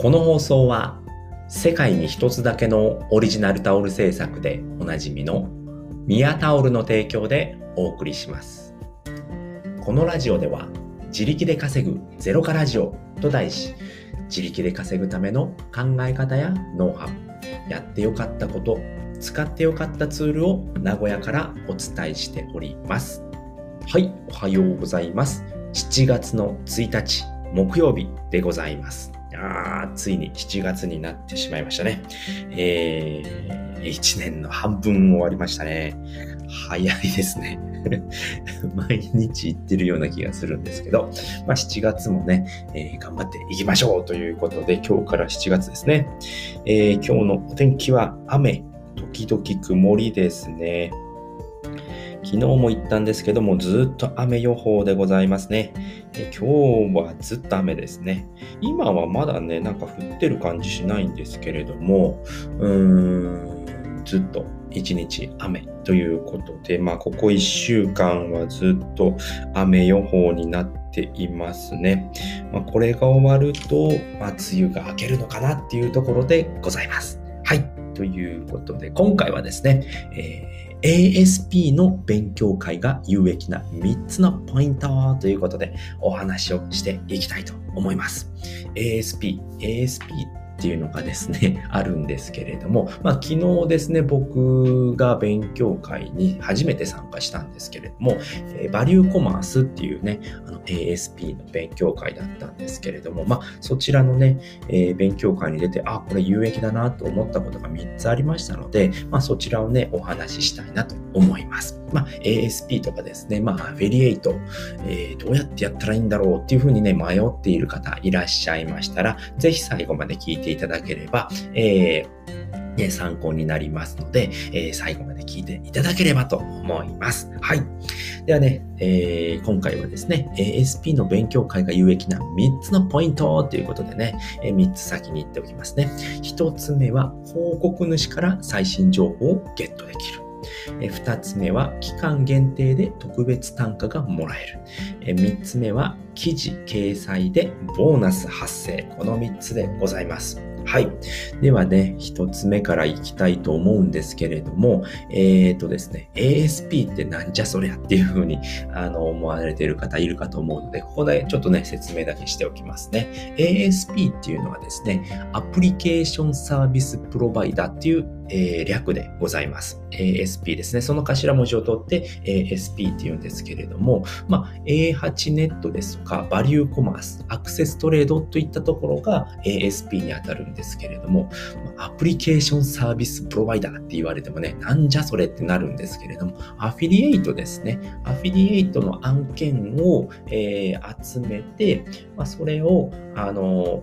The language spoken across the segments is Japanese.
この放送は世界に一つだけのオリジナルタオル製作でおなじみのミヤタオルの提供でお送りします。このラジオでは自力で稼ぐゼロカラジオと題し自力で稼ぐための考え方やノウハウやってよかったこと使ってよかったツールを名古屋からお伝えしております。はい、おはようございます。7月の1日木曜日でございます。あついに7月になってしまいましたね。えー、1年の半分終わりましたね。早いですね。毎日行ってるような気がするんですけど、まあ、7月もね、えー、頑張っていきましょうということで、今日から7月ですね。えー、今日のお天気は雨、時々曇りですね。昨日も言ったんですけども、ずっと雨予報でございますね。え今日はずっと雨ですね。今はまだね、なんか降ってる感じしないんですけれども、うーん、ずっと一日雨ということで、まあ、ここ1週間はずっと雨予報になっていますね。まあ、これが終わると、まあ、梅雨が明けるのかなっていうところでございます。はい。ということで、今回はですね、えー ASP の勉強会が有益な3つのポイントということでお話をしていきたいと思います。ASP、ASP っていうのがですね、あるんですけれども、まあ、昨日ですね、僕が勉強会に初めて参加したんですけれども、え、バリューコマースっていうね、あの ASP の勉強会だったんですけれども、まあ、そちらのね、えー、勉強会に出て、あ、これ有益だなと思ったことが3つありましたので、まあ、そちらをね、お話ししたいなと思います。まあ、ASP とかですね、まあ、アフィリエイト、えー、どうやってやったらいいんだろうっていうふうにね、迷っている方いらっしゃいましたら、ぜひ最後まで聞いてていただければ、えーね、参考になりますので、えー、最後まで聞いていただければと思います。はい。ではね、えー、今回はですね、ASP の勉強会が有益な3つのポイントということでね、え、3つ先に言っておきますね。1つ目は、広告主から最新情報をゲットできる。2つ目は期間限定で特別単価がもらえる。3つ目は記事掲載でボーナス発生。この3つでございます。はい。ではね、一つ目からいきたいと思うんですけれども、えっ、ー、とですね、ASP ってなんじゃそりゃっていうふうにあの思われている方いるかと思うので、ここでちょっとね、説明だけしておきますね。ASP っていうのはですね、アプリケーションサービスプロバイダーっていう、えー、略でございます。ASP ですね。その頭文字を取って ASP っていうんですけれども、まあ、A8 ネットですとか、バリューコマース、アクセストレードといったところが ASP にあたるんですけれども、アプリケーションサービスプロバイダーって言われてもね、なんじゃそれってなるんですけれども、アフィリエイトですね。アフィリエイトの案件を、えー、集めて、まあ、それを、あの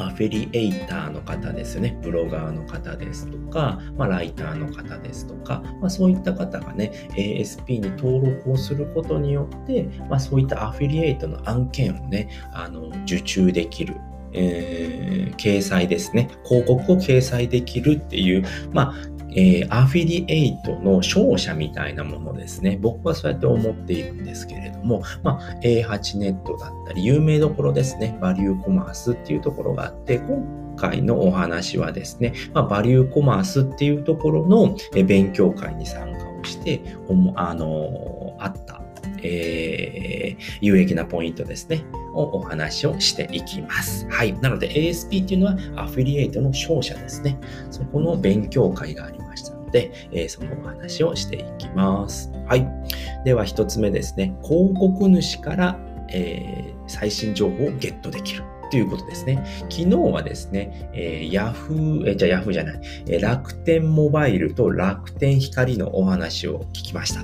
アフィリエイターの方ですね、ブロガーの方ですとか、まあ、ライターの方ですとか、まあ、そういった方がね、ASP に登録をすることによって、まあ、そういったアフィリエイトの案件をね、あの受注できるえー、掲載ですね。広告を掲載できるっていう、まあ、えー、アフィリエイトの勝者みたいなものですね。僕はそうやって思っているんですけれども、まあ、A8 ネットだったり、有名どころですね。バリューコマースっていうところがあって、今回のお話はですね、まあ、バリューコマースっていうところの勉強会に参加をして、あのあったえー、有益なポイントですね、をお話をしていきます。はい。なので ASP っていうのはアフィリエイトの商社ですね。そこの勉強会がありましたので、えー、そのお話をしていきます。はい。では1つ目ですね。広告主から、えー、最新情報をゲットできる。ということですね。昨日はですね、えー、Yahoo、えー、じゃあ Yahoo じゃない、えー、楽天モバイルと楽天光のお話を聞きました。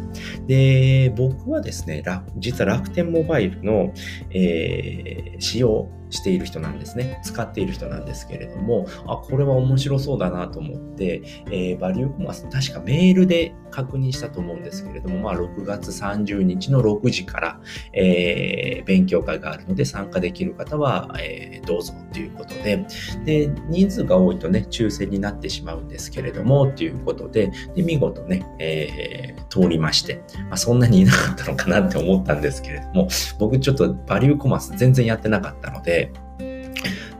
で、僕はですね、実は楽天モバイルの、えー、使用している人なんですね。使っている人なんですけれども、あ、これは面白そうだなと思って、えー、バリューコマース、確かメールで確認したと思うんですけれども、まあ、6月30日の6時から、えー、勉強会があるので参加できる方は、えー、どうぞということで、で、人数が多いとね、抽選になってしまうんですけれども、ということで、で見事ね、えー、通りまして、まあ、そんなにいなかったのかなって思ったんですけれども、僕ちょっとバリューコマース全然やってなかったので、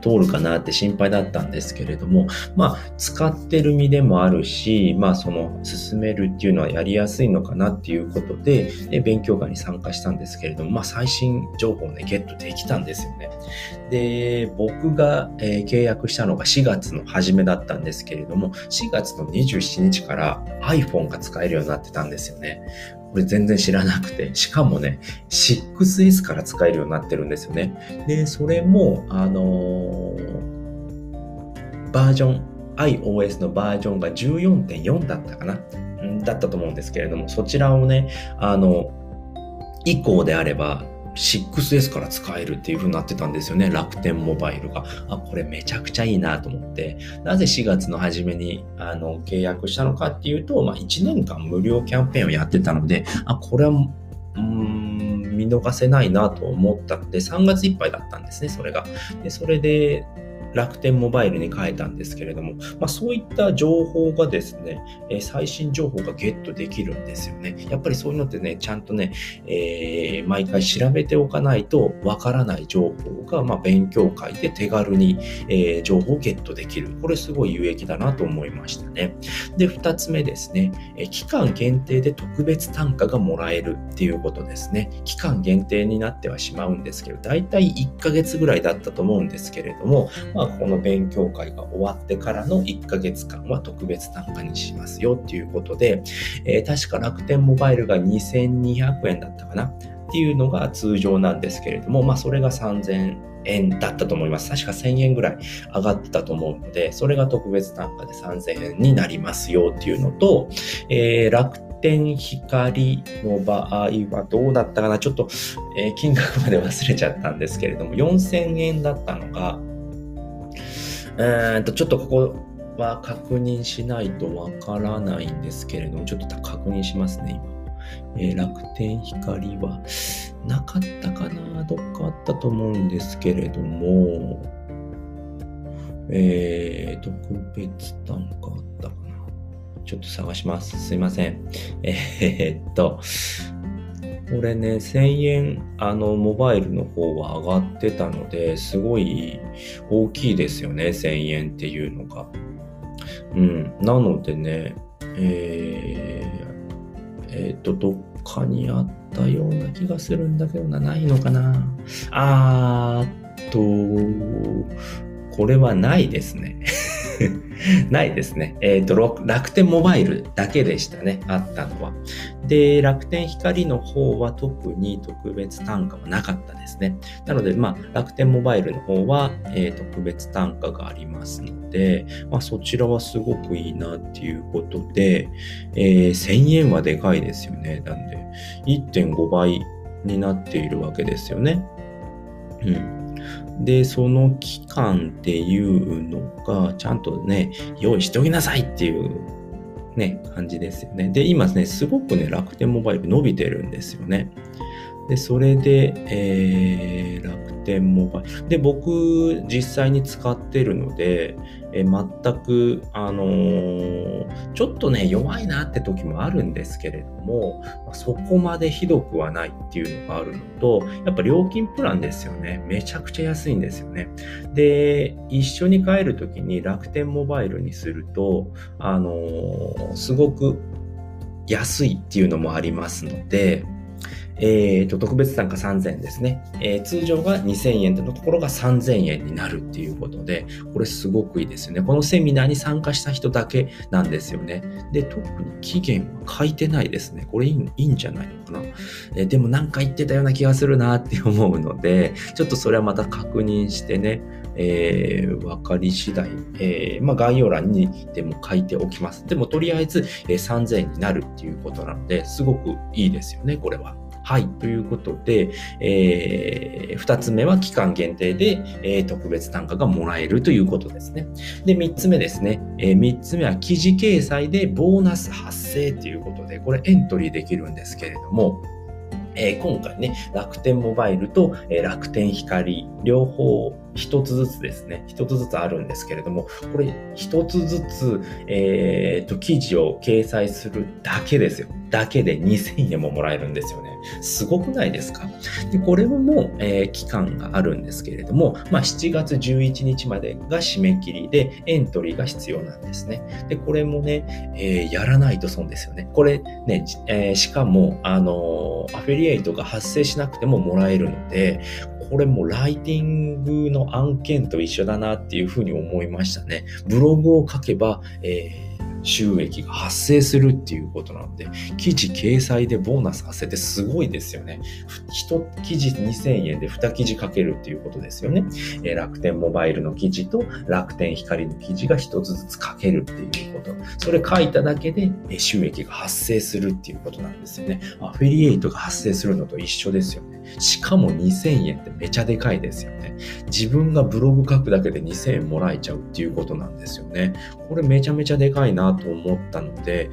通るかなって心配だったんですけれども、まあ、使ってる身でもあるし、まあ、その、進めるっていうのはやりやすいのかなっていうことで、で勉強会に参加したんですけれども、まあ、最新情報をね、ゲットできたんですよね。で、僕が、えー、契約したのが4月の初めだったんですけれども、4月の27日から iPhone が使えるようになってたんですよね。これ全然知らなくて、しかもね、6S から使えるようになってるんですよね。で、それも、あのー、バージョン、iOS のバージョンが14.4だったかなだったと思うんですけれども、そちらをね、あの、以降であれば、6S から使えるっていう風になってたんですよね。楽天モバイルが。あ、これめちゃくちゃいいなと思って。なぜ4月の初めにあの契約したのかっていうと、まあ、1年間無料キャンペーンをやってたので、あ、これは、うん、見逃せないなと思ったので、3月いっぱいだったんですね、それが。で、それで、楽天モバイルに変えたんですけれども、まあ、そういった情報がですね、え最新情報がゲットできるんですよね。やっぱりそういうのってね、ちゃんとね、えー、毎回調べておかないとわからない情報が、まあ、勉強会で手軽に、えー、情報をゲットできる。これすごい有益だなと思いましたね。で、二つ目ですね、え期間限定で特別単価がもらえるっていうことですね。期間限定になってはしまうんですけど、だいたい1ヶ月ぐらいだったと思うんですけれども、まあ、この勉強会が終わってからの1ヶ月間は特別単価にしますよっていうことで、えー、確か楽天モバイルが2200円だったかな？っていうのが通常なんですけれども、まあそれが3000円だったと思います。確か1000円ぐらい上がってたと思うので、それが特別単価で3000円になりますよっていうのと、えー、楽天光の場合はどうだったかな？ちょっと、えー、金額まで忘れちゃったんですけれども、4000円だったのが、えー、とちょっとここは確認しないとわからないんですけれども、ちょっと確認しますね、今。えー、楽天光はなかったかな？どっかあったと思うんですけれども、えー、特別単価あったかな？ちょっと探します。すいません。えー、っと、これね、1000円、あの、モバイルの方は上がってたので、すごい大きいですよね、1000円っていうのが。うん。なのでね、えー、えっ、と、どっかにあったような気がするんだけどな、ないのかな。あーっと、これはないですね。ないですね。えっ、ー、と、楽天モバイルだけでしたね、あったのは。で、楽天光の方は特に特別単価はなかったですね。なので、まあ、楽天モバイルの方は、えー、特別単価がありますので、まあ、そちらはすごくいいなっていうことで、えー、1000円はでかいですよね。なんで、1.5倍になっているわけですよね。うん。で、その期間っていうのが、ちゃんとね、用意しておきなさいっていうね、感じですよね。で、今ね、すごくね、楽天モバイル伸びてるんですよね。で、それで、えー、楽天モバイル。で、僕、実際に使ってるので、え全く、あのー、ちょっとね、弱いなって時もあるんですけれども、まそこまでひどくはないっていうのがあるのと、やっぱ料金プランですよね。めちゃくちゃ安いんですよね。で、一緒に帰るときに楽天モバイルにすると、あのー、すごく安いっていうのもありますので、えーと、特別単価3000円ですね。えー、通常が2000円のところが3000円になるっていうことで、これすごくいいですよね。このセミナーに参加した人だけなんですよね。で、特に期限は書いてないですね。これいいいいんじゃないのかな。えー、でもなんか言ってたような気がするなって思うので、ちょっとそれはまた確認してね、えー、分かり次第、えー、まあ、概要欄にでも書いておきます。でもとりあえず、えー、3000円になるっていうことなので、すごくいいですよね、これは。はい。ということで、えー、2つ目は期間限定で、えー、特別単価がもらえるということですね。で、3つ目ですね。えー、3つ目は記事掲載でボーナス発生ということで、これエントリーできるんですけれども、えー、今回ね、楽天モバイルと、えー、楽天光、両方一つずつですね、一つずつあるんですけれども、これ一つずつ、えー、と、記事を掲載するだけですよ。だけで2000円ももらえるんですよね。すごくないですか？で、これも、えー、期間があるんですけれども、まあ、7月11日までが締め切りでエントリーが必要なんですね。で、これもね、えー、やらないと損ですよね。これね、えー、しかも、あのアフィリエイトが発生しなくてももらえるので、これもライティングの案件と一緒だなっていうふうに思いましたね。ブログを書けば、えー収益が発生するっていうことなので、記事掲載でボーナス発生ってすごいですよね。1記事2000円で2記事書けるっていうことですよね。え楽天モバイルの記事と楽天光の記事が1つずつ書けるっていうこと。それ書いただけで収益が発生するっていうことなんですよね。アフィリエイトが発生するのと一緒ですよね。しかも2000円ってめちゃでかいですよね。自分がブログ書くだけで2000円もらえちゃうっていうことなんですよね。これめちゃめちゃでかいなと思ったので、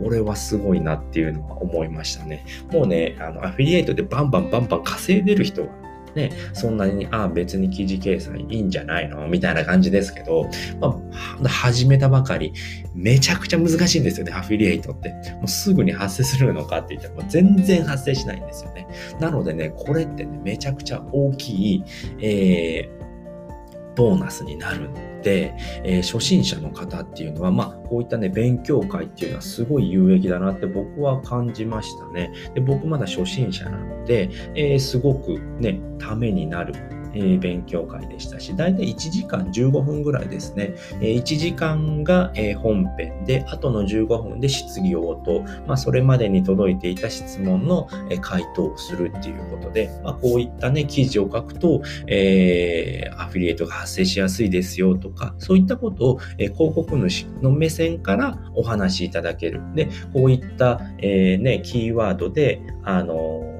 これはすごいなっていうのは思いましたね。もうね、あの、アフィリエイトでバンバンバンバン稼いでる人はね、そんなに、あ、別に記事掲載いいんじゃないの？みたいな感じですけど、まあ、始めたばかり、めちゃくちゃ難しいんですよね、アフィリエイトって。もうすぐに発生するのかって言ったら、もう全然発生しないんですよね。なのでね、これってね、めちゃくちゃ大きい、えー、ボーナスになるん、えー、初心者の方っていうのは、まあ、こういったね、勉強会っていうのはすごい有益だなって僕は感じましたね。で僕まだ初心者なので、えー、すごくね、ためになるえー、勉強会でしたし、だいたい1時間15分ぐらいですね。えー、1時間が、えー、本編で、あとの15分で質疑応答、まあ、それまでに届いていた質問の、え回答をするっていうことで、まあ、こういったね、記事を書くと、えアフィリエイトが発生しやすいですよとか、そういったことを、え広告主の目線からお話しいただける。で、こういった、えね、キーワードで、あの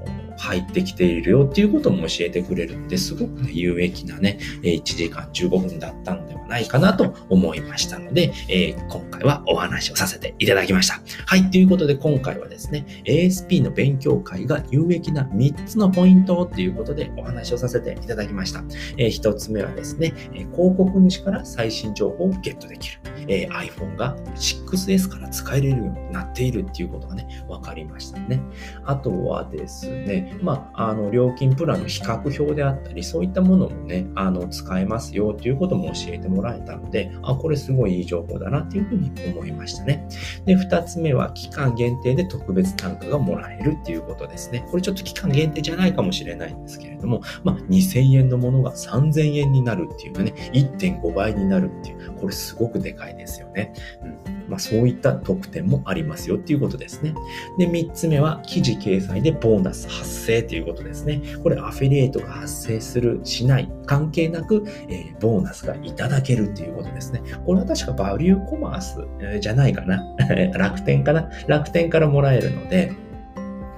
入ってきているよっていうことも教えてくれるので、すごくね、有益なね、1時間15分だったのではないかなと思いましたので、えー、今回はお話をさせていただきました。はい、ということで今回はですね、ASP の勉強会が有益な3つのポイントっていうことでお話をさせていただきました。えー、1つ目はですね、広告主から最新情報をゲットできる。えー、iPhone が 6S から使えるようになっているっていうことがね、分かりましたね。あとはですね、まあ、あの、料金プランの比較表であったり、そういったものもね、あの、使えますよっていうことも教えてもらえたので、あ、これすごいいい情報だなっていうふうに思いましたね。で、二つ目は期間限定で特別単価がもらえるっていうことですね。これちょっと期間限定じゃないかもしれないんですけれども、まあ、2000円のものが3000円になるっていうかね、1.5倍になるっていう、これすごくでかいですよね。うんまあ、そういった特典もありますよっていうことですね。で、3つ目は記事掲載でボーナス発生ということですね。これアフィリエイトが発生する、しない、関係なく、えー、ボーナスがいただけるっていうことですね。これは確かバリューコマース、じゃないかな。楽天かな。楽天からもらえるので、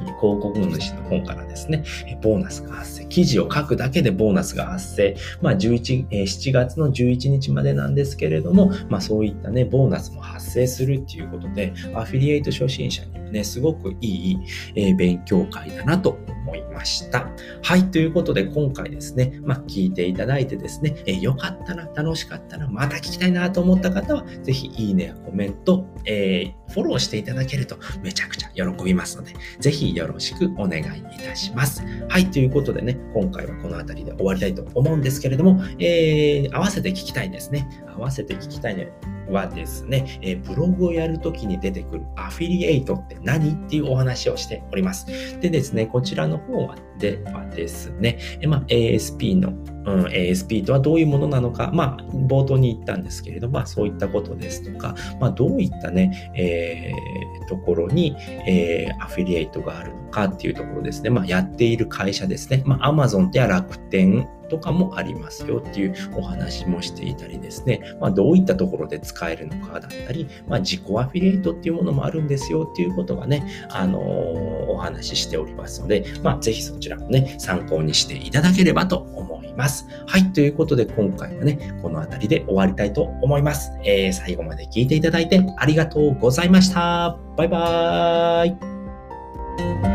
広告主の方からですね、ボーナスが発生。記事を書くだけでボーナスが発生。まあ、11、7月の11日までなんですけれども、まあ、そういったね、ボーナスも発生するっていうことで、アフィリエイト初心者にもね、すごくいい、え勉強会だなと思いました。はい、ということで今回ですね、まあ、聞いていただいてですね、えー、よかったな、楽しかったな、また聞きたいなと思った方は、ぜひいいねやコメント、えー、フォローしていただけるとめちゃくちゃ喜びますので、ぜひよろしくお願いいたします。はい、ということでね、今回はこの辺りで終わりたいと思うんですけれども、えー、合わせて聞きたいですね。合わせて聞きたいの。はですね、えブログをやるときに出てくるアフィリエイトって何っていうお話をしております。でですね、こちらの方はではですね、えま、ASP の、うん、ASP とはどういうものなのか、まあ、冒頭に言ったんですけれども、まあ、そういったことですとか、まあ、どういったね、えー、ところに、えー、アフィリエイトがあるのかっていうところですね、まあ、やっている会社ですね、まあ、Amazon や楽天とかもありますよっていうお話もしていたりですね、まあ、どういったところで使えるのかだったり、まあ、自己アフィリエイトっていうものもあるんですよっていうことがね、あのー、お話ししておりますので、まあ、ぜひそちらもね、参考にしていただければと思います。はい、ということで今回はね、この辺りで終わりたいと思います。えー、最後まで聞いていただいてありがとうございました。バイバーイ。